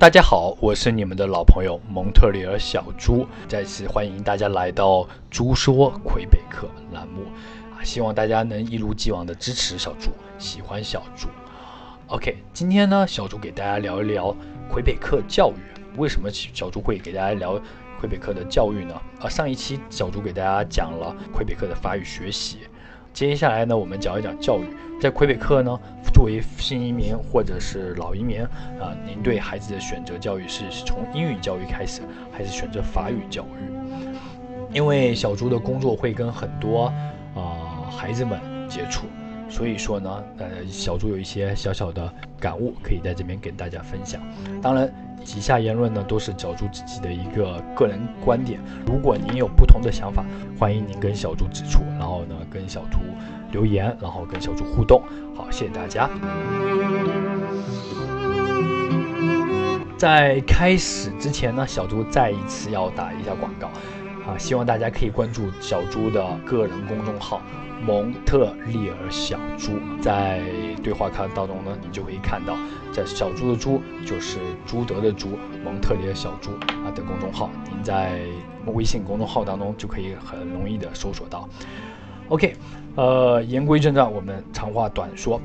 大家好，我是你们的老朋友蒙特利尔小猪，再次欢迎大家来到“猪说魁北克”栏目啊！希望大家能一如既往的支持小猪，喜欢小猪。OK，今天呢，小猪给大家聊一聊魁北克教育。为什么小猪会给大家聊魁北克的教育呢？啊，上一期小猪给大家讲了魁北克的法语学习。接下来呢，我们讲一讲教育。在魁北克呢，作为新移民或者是老移民啊，您对孩子的选择教育是从英语教育开始，还是选择法语教育？因为小朱的工作会跟很多啊孩子们接触，所以说呢，呃，小猪有一些小小的感悟，可以在这边跟大家分享。当然。以下言论呢都是小猪自己的一个个人观点，如果您有不同的想法，欢迎您跟小猪指出，然后呢跟小猪留言，然后跟小猪互动。好，谢谢大家。在开始之前呢，小猪再一次要打一下广告，啊，希望大家可以关注小猪的个人公众号。蒙特利尔小猪，在对话框当中呢，你就可以看到，在小猪的猪就是朱德的朱，蒙特利尔小猪啊的公众号，您在微信公众号当中就可以很容易的搜索到。OK，呃，言归正传，我们长话短说，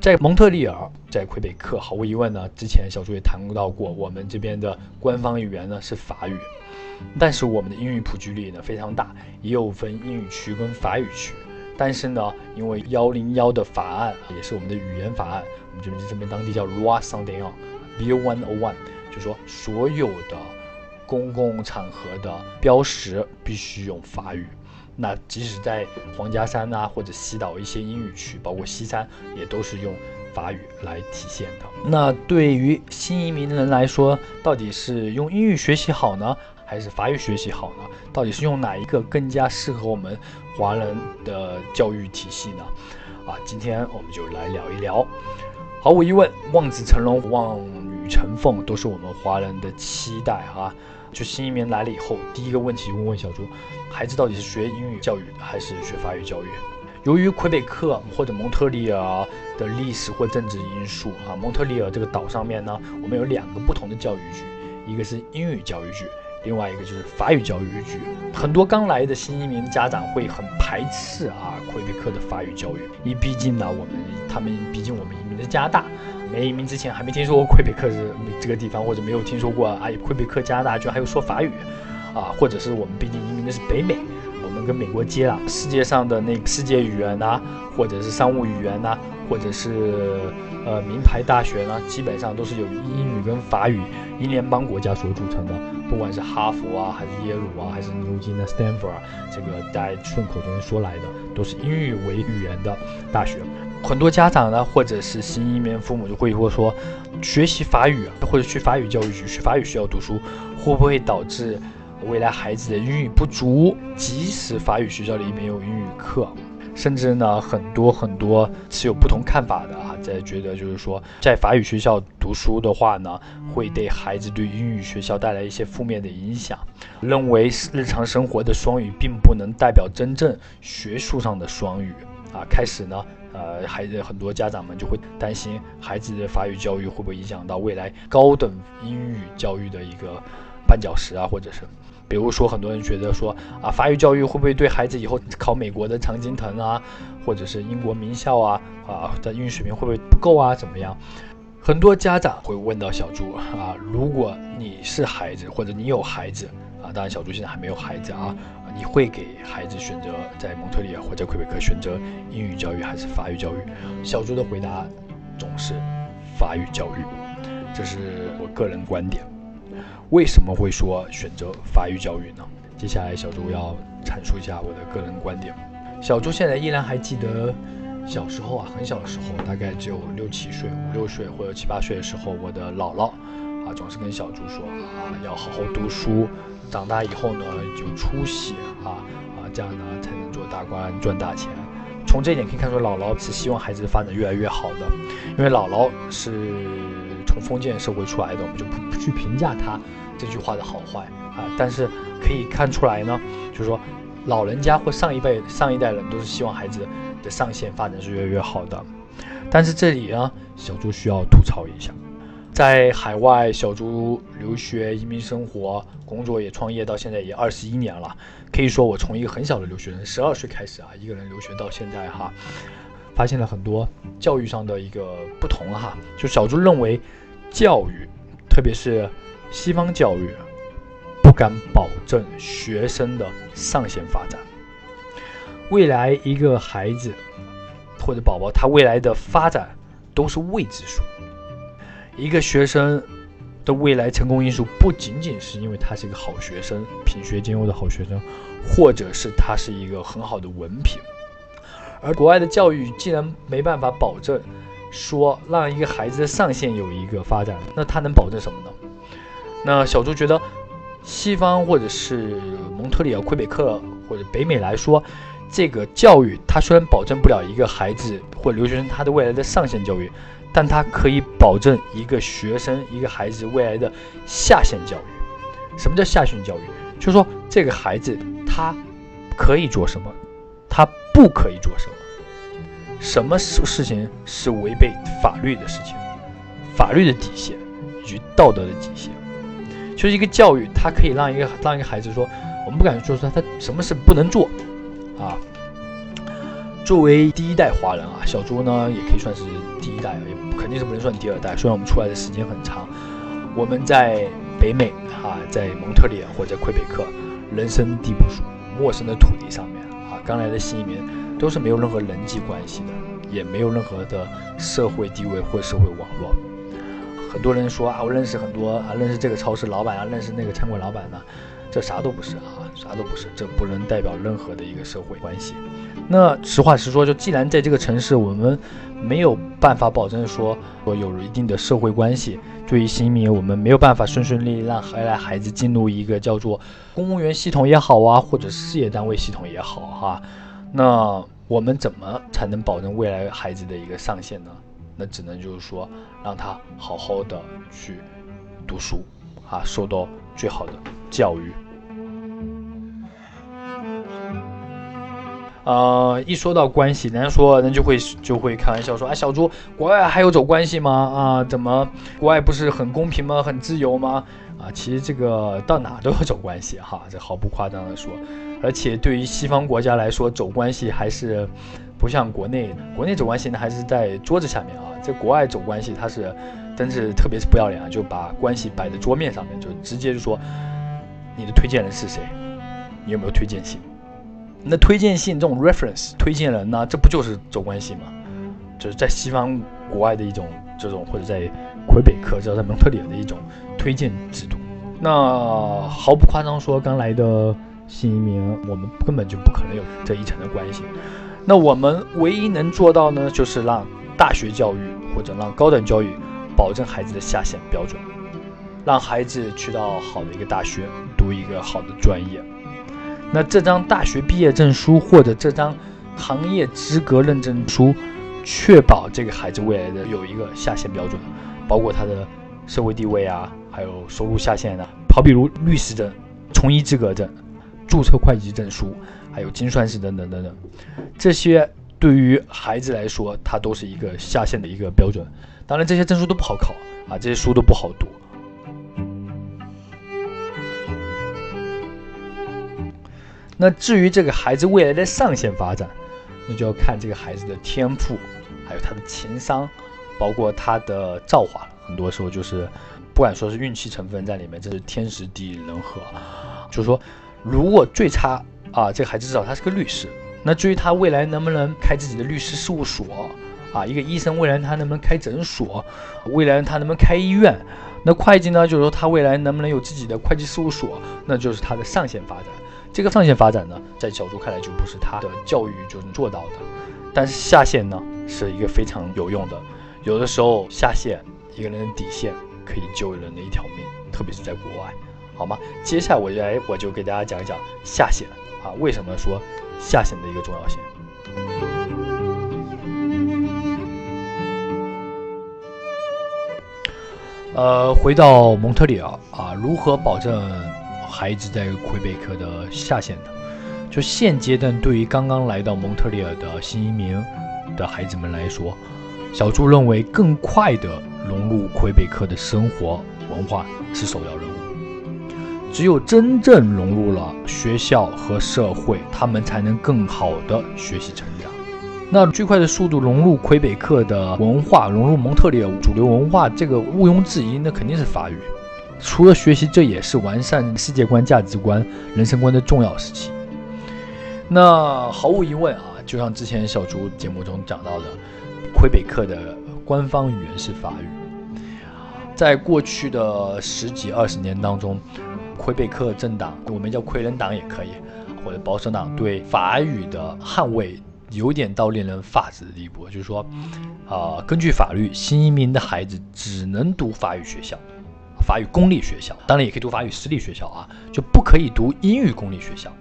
在蒙特利尔，在魁北克，毫无疑问呢，之前小猪也谈到过，我们这边的官方语言呢是法语，但是我们的英语普及率呢非常大，也有分英语区跟法语区。但是呢，因为幺零幺的法案也是我们的语言法案，我们这边这边当地叫 Loi s a n d e n Bill One O One，就说所有的公共场合的标识必须用法语。那即使在皇家山啊或者西岛一些英语区，包括西山，也都是用法语来体现的。那对于新移民人来说，到底是用英语学习好呢？还是法语学习好呢？到底是用哪一个更加适合我们华人的教育体系呢？啊，今天我们就来聊一聊。毫无疑问，望子成龙、望女成凤都是我们华人的期待啊。就新移民来了以后，第一个问题问问小朱：孩子到底是学英语教育还是学法语教育？由于魁北克或者蒙特利尔的历史或政治因素啊，蒙特利尔这个岛上面呢，我们有两个不同的教育局，一个是英语教育局。另外一个就是法语教育局，很多刚来的新移民家长会很排斥啊魁北克的法语教育，因为毕竟呢，我们他们毕竟我们移民是加拿大，没移民之前还没听说过魁北克是这个地方，或者没有听说过啊魁北克加拿大居然还有说法语，啊，或者是我们毕竟移民的是北美，们跟美国接了世界上的那个世界语言呐，或者是商务语言呐，或者是呃名牌大学呢，基本上都是由英语跟法语英联邦国家所组成的。不管是哈佛啊，还是耶鲁啊，还是牛津的 Stanford，这个大家顺口就能说来的，都是英语为语言的大学。很多家长呢，或者是新移民父母就会说，学习法语或者去法语教育局学法语需要读书，会不会导致未来孩子的英语不足？即使法语学校里面有英语课。甚至呢，很多很多持有不同看法的啊，在觉得就是说，在法语学校读书的话呢，会对孩子对英语学校带来一些负面的影响，认为日常生活的双语并不能代表真正学术上的双语啊。开始呢，呃，孩子很多家长们就会担心孩子的法语教育会不会影响到未来高等英语教育的一个绊脚石啊，或者是。比如说，很多人觉得说啊，法语教育会不会对孩子以后考美国的常青藤啊，或者是英国名校啊啊的英语水平会不会不够啊？怎么样？很多家长会问到小朱啊，如果你是孩子，或者你有孩子啊，当然小朱现在还没有孩子啊，你会给孩子选择在蒙特利尔或者魁北克选择英语教育还是法语教育？小朱的回答总是法语教育，这是我个人观点。为什么会说选择法语教育呢？接下来小朱要阐述一下我的个人观点。小朱现在依然还记得小时候啊，很小的时候，大概只有六七岁、五六岁或者七八岁的时候，我的姥姥啊总是跟小朱说啊，要好好读书，长大以后呢有出息啊啊，这样呢才能做大官赚大钱。从这一点可以看出，姥姥是希望孩子发展越来越好的，因为姥姥是从封建社会出来的，我们就不不去评价他。这句话的好坏啊，但是可以看出来呢，就是说，老人家或上一辈、上一代人都是希望孩子的上限发展是越来越好的。但是这里呢，小猪需要吐槽一下，在海外，小猪留学、移民生活、工作也创业到现在也二十一年了。可以说，我从一个很小的留学生，十二岁开始啊，一个人留学到现在哈，发现了很多教育上的一个不同哈。就小猪认为，教育，特别是西方教育，不敢保证学生的上限发展。未来一个孩子或者宝宝，他未来的发展都是未知数。一个学生的未来成功因素，不仅仅是因为他是一个好学生，品学兼优的好学生，或者是他是一个很好的文凭。而国外的教育既然没办法保证说让一个孩子的上限有一个发展，那他能保证什么呢？那小朱觉得，西方或者是蒙特利尔、魁北克或者北美来说，这个教育它虽然保证不了一个孩子或留学生他的未来的上限教育。但它可以保证一个学生、一个孩子未来的下限教育。什么叫下限教育？就是说这个孩子他可以做什么，他不可以做什么。什么事事情是违背法律的事情？法律的底线与道德的底线，就是一个教育，它可以让一个让一个孩子说，我们不敢说说他什么事不能做啊。作为第一代华人啊，小朱呢也可以算是第一代，也肯定是不能算第二代。虽然我们出来的时间很长，我们在北美啊，在蒙特利尔或者魁北克，人生地不熟，陌生的土地上面啊，刚来的新移民都是没有任何人际关系的，也没有任何的社会地位或社会网络。很多人说啊，我认识很多啊，认识这个超市老板啊，认识那个餐馆老板呢。这啥都不是啊，啥都不是，这不能代表任何的一个社会关系。那实话实说，就既然在这个城市，我们没有办法保证说说有一定的社会关系，对于新移民，我们没有办法顺顺利利让来孩子进入一个叫做公务员系统也好啊，或者事业单位系统也好哈。那我们怎么才能保证未来孩子的一个上限呢？那只能就是说，让他好好的去读书啊，受到最好的教育。呃，一说到关系，人家说人就会就会开玩笑说，啊，小朱，国外还有走关系吗？啊，怎么国外不是很公平吗？很自由吗？啊，其实这个到哪都要走关系哈，这毫不夸张的说。而且对于西方国家来说，走关系还是不像国内，国内走关系呢还是在桌子下面啊，在国外走关系，他是真是特别是不要脸啊，就把关系摆在桌面上面，就直接就说你的推荐人是谁，你有没有推荐信？那推荐信这种 reference 推荐人呢，这不就是走关系吗？就是在西方国外的一种这种，或者在魁北克，知道在蒙特利尔的一种推荐制度。那毫不夸张说，刚来的新移民，我们根本就不可能有这一层的关系。那我们唯一能做到呢，就是让大学教育或者让高等教育保证孩子的下限标准，让孩子去到好的一个大学，读一个好的专业。那这张大学毕业证书或者这张行业资格认证书，确保这个孩子未来的有一个下限标准，包括他的社会地位啊，还有收入下限的。好比如律师证、从医资格证、注册会计证书，还有精算师等等等等，这些对于孩子来说，它都是一个下限的一个标准。当然，这些证书都不好考啊，这些书都不好读。那至于这个孩子未来的上限发展，那就要看这个孩子的天赋，还有他的情商，包括他的造化了。很多时候就是，不管说是运气成分在里面，这是天时地利人和。就是说，如果最差啊，这孩子至少他是个律师。那至于他未来能不能开自己的律师事务所啊，一个医生未来他能不能开诊所，未来他能不能开医院？那会计呢，就是说他未来能不能有自己的会计事务所，那就是他的上限发展。这个上限发展呢，在小猪看来就不是他的教育就能做到的，但是下限呢是一个非常有用的。有的时候下限一个人的底线可以救人的一条命，特别是在国外，好吗？接下来我就来我就给大家讲一讲下限啊，为什么说下限的一个重要性？呃，回到蒙特利尔啊，如何保证？孩子在魁北克的下线的，就现阶段对于刚刚来到蒙特利尔的新移民的孩子们来说，小朱认为，更快的融入魁北克的生活文化是首要任务。只有真正融入了学校和社会，他们才能更好的学习成长。那最快的速度融入魁北克的文化，融入蒙特利尔主流文化，这个毋庸置疑，那肯定是法语。除了学习，这也是完善世界观、价值观、人生观的重要时期。那毫无疑问啊，就像之前小朱节目中讲到的，魁北克的官方语言是法语。在过去的十几二十年当中，魁北克政党，我们叫魁人党也可以，或者保守党对法语的捍卫有点到令人发指的地步。就是说，啊，根据法律，新移民的孩子只能读法语学校，法语公立学校，当然也可以读法语私立学校啊，就不可以读英语公立学校。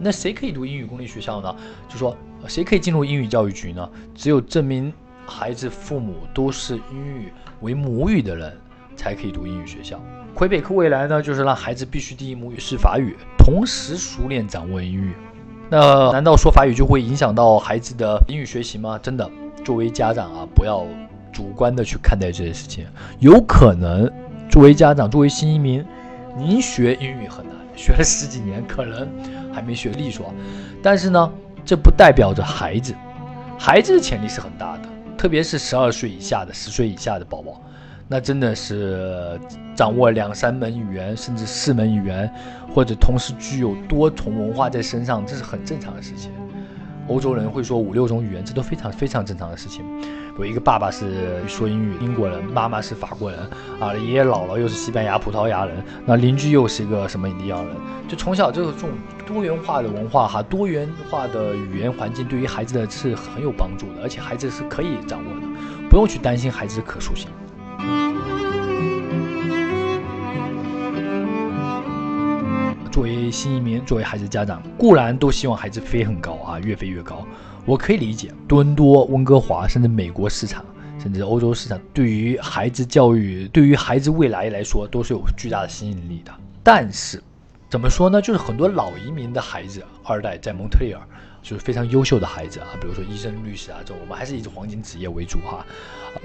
那谁可以读英语公立学校呢？就说谁可以进入英语教育局呢？只有证明孩子父母都是英语为母语的人，才可以读英语学校。魁北克未来呢，就是让孩子必须第一母语是法语，同时熟练掌握英语。那难道说法语就会影响到孩子的英语学习吗？真的，作为家长啊，不要主观的去看待这件事情。有可能，作为家长，作为新移民，您学英语很难，学了十几年，可能还没学利索。但是呢，这不代表着孩子，孩子的潜力是很大的，特别是十二岁以下的、十岁以下的宝宝。那真的是掌握两三门语言，甚至四门语言，或者同时具有多重文化在身上，这是很正常的事情。欧洲人会说五六种语言，这都非常非常正常的事情。有一个爸爸是说英语，英国人；妈妈是法国人，啊，爷爷姥姥又是西班牙、葡萄牙人，那邻居又是一个什么印第安人。就从小就是这种多元化的文化哈，多元化的语言环境，对于孩子的是很有帮助的，而且孩子是可以掌握的，不用去担心孩子的可塑性。新移民，作为孩子家长，固然都希望孩子飞很高啊，越飞越高。我可以理解，多伦多、温哥华，甚至美国市场，甚至欧洲市场，对于孩子教育，对于孩子未来来说，都是有巨大的吸引力的。但是，怎么说呢？就是很多老移民的孩子，二代在蒙特利尔，就是非常优秀的孩子啊，比如说医生、律师啊，这我们还是以黄金职业为主哈。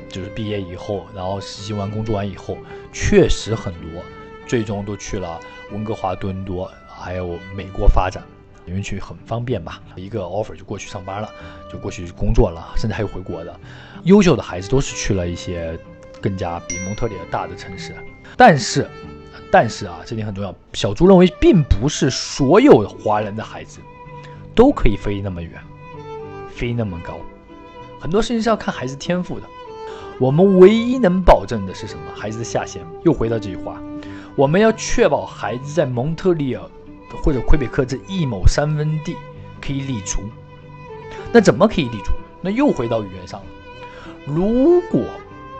就是毕业以后，然后实习完、工作完以后，确实很多。最终都去了温哥华、多伦多，还有美国发展，因为去很方便嘛，一个 offer 就过去上班了，就过去工作了，甚至还有回国的。优秀的孩子都是去了一些更加比蒙特利尔大的城市。但是，但是啊，这点很重要。小朱认为，并不是所有华人的孩子都可以飞那么远，飞那么高。很多事情是要看孩子天赋的。我们唯一能保证的是什么？孩子的下限。又回到这句话。我们要确保孩子在蒙特利尔或者魁北克这一亩三分地可以立足。那怎么可以立足？那又回到语言上了。如果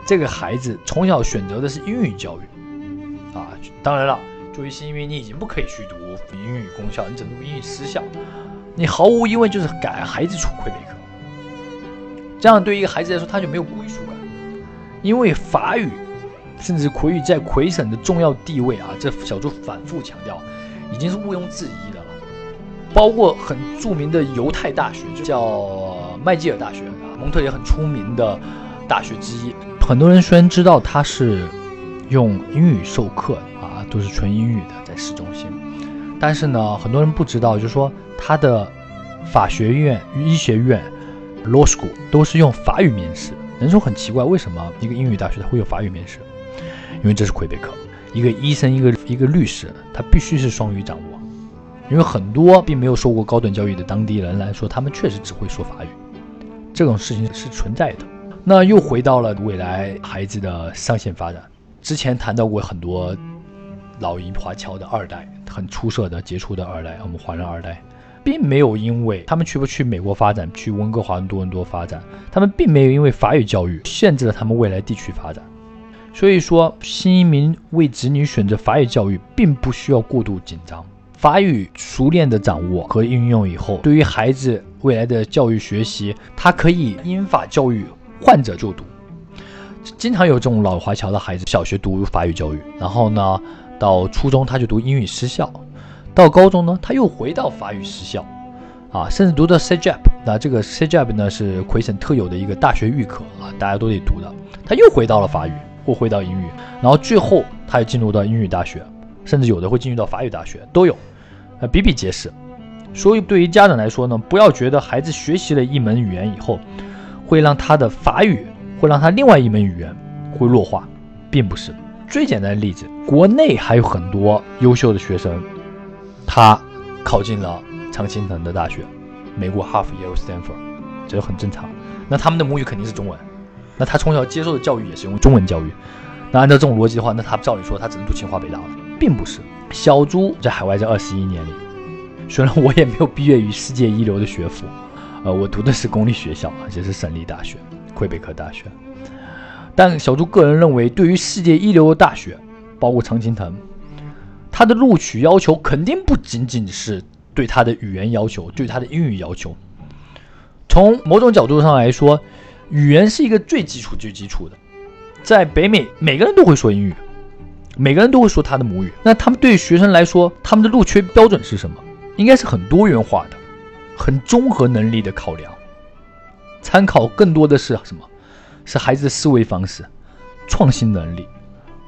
这个孩子从小选择的是英语教育，啊，当然了，作为新移民，你已经不可以去读英语公校，你只能读英语私校。你毫无疑问就是赶孩子出魁北克。这样对于一个孩子来说，他就没有归属感，因为法语。甚至魁语在魁省的重要地位啊，这小朱反复强调，已经是毋庸置疑的了。包括很著名的犹太大学，就叫麦基尔大学，蒙特也很出名的大学之一。很多人虽然知道它是用英语授课啊，都是纯英语的，在市中心，但是呢，很多人不知道，就是说它的法学院、医学院 （law school） 都是用法语面试。人说很奇怪，为什么一个英语大学它会有法语面试？因为这是魁北克，一个医生，一个一个律师，他必须是双语掌握。因为很多并没有受过高等教育的当地人来说，他们确实只会说法语，这种事情是存在的。那又回到了未来孩子的上线发展。之前谈到过很多老移华侨的二代，很出色的杰出的二代，我们华人二代，并没有因为他们去不去美国发展，去温哥华、多伦多发展，他们并没有因为法语教育限制了他们未来地区发展。所以说，新移民为子女选择法语教育，并不需要过度紧张。法语熟练的掌握和运用以后，对于孩子未来的教育学习，他可以英法教育换着就读。经常有这种老华侨的孩子，小学读法语教育，然后呢，到初中他就读英语私校，到高中呢，他又回到法语私校，啊，甚至读到 CJP 那这个 CJAP 呢是魁省特有的一个大学预科啊，大家都得读的。他又回到了法语，或回到英语，然后最后他又进入到英语大学，甚至有的会进入到法语大学，都有，呃，比比皆是。所以对于家长来说呢，不要觉得孩子学习了一门语言以后，会让他的法语，会让他另外一门语言会弱化，并不是。最简单的例子，国内还有很多优秀的学生，他考进了常青藤的大学。美国哈佛、耶鲁、斯坦福，这很正常。那他们的母语肯定是中文，那他从小接受的教育也是用中文教育。那按照这种逻辑的话，那他照理说他只能读清华北大了，并不是。小朱在海外这二十一年里，虽然我也没有毕业于世界一流的学府，呃，我读的是公立学校，而且是省立大学——魁北克大学。但小朱个人认为，对于世界一流的大学，包括常青藤，他的录取要求肯定不仅仅是。对他的语言要求，对他的英语要求，从某种角度上来说，语言是一个最基础、最基础的。在北美，每个人都会说英语，每个人都会说他的母语。那他们对学生来说，他们的录取标准是什么？应该是很多元化的，很综合能力的考量，参考更多的是什么？是孩子的思维方式、创新能力、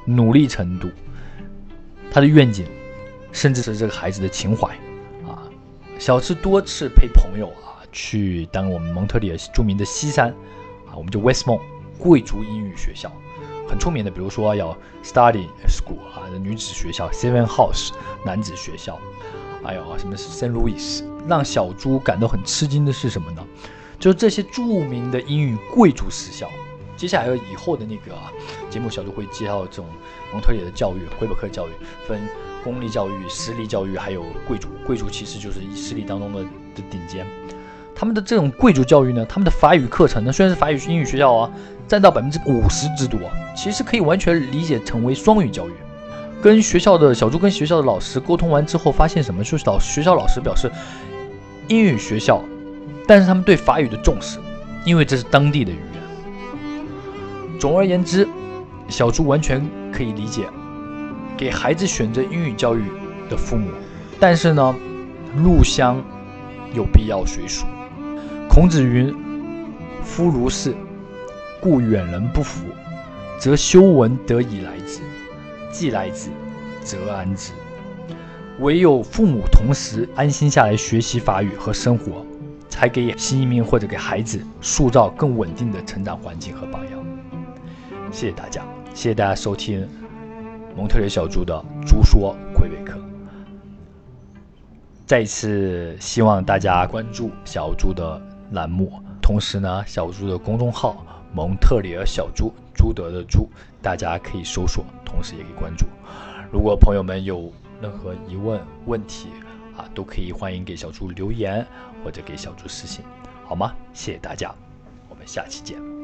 努力程度、他的愿景，甚至是这个孩子的情怀。啊小智多次陪朋友啊去当我们蒙特利尔著名的西山，我们就 Westmont 贵族英语学校，很出名的，比如说要 Study School 啊，女子学校 Seven House 男子学校，还有啊什么 Saint Louis，让小猪感到很吃惊的是什么呢？就是这些著名的英语贵族私校。接下来以后的那个节目，小猪会介绍这种蒙特利的教育、魁北克教育分。公立教育、私立教育，还有贵族，贵族其实就是私立当中的的顶尖。他们的这种贵族教育呢，他们的法语课程呢，虽然是法语英语学校啊，占到百分之五十之多，其实可以完全理解成为双语教育。跟学校的小猪跟学校的老师沟通完之后，发现什么？就是老学校老师表示，英语学校，但是他们对法语的重视，因为这是当地的语言。总而言之，小猪完全可以理解。给孩子选择英语教育的父母，但是呢，入乡有必要随俗。孔子云：“夫如是，故远人不服，则修文得以来之；既来之，则安之。”唯有父母同时安心下来学习法语和生活，才给新移民或者给孩子塑造更稳定的成长环境和榜样。谢谢大家，谢谢大家收听。蒙特利小猪的猪说魁北克，再一次希望大家关注小猪的栏目，同时呢，小猪的公众号蒙特利尔小猪朱德的朱，大家可以搜索，同时也可以关注。如果朋友们有任何疑问问题啊，都可以欢迎给小猪留言或者给小猪私信，好吗？谢谢大家，我们下期见。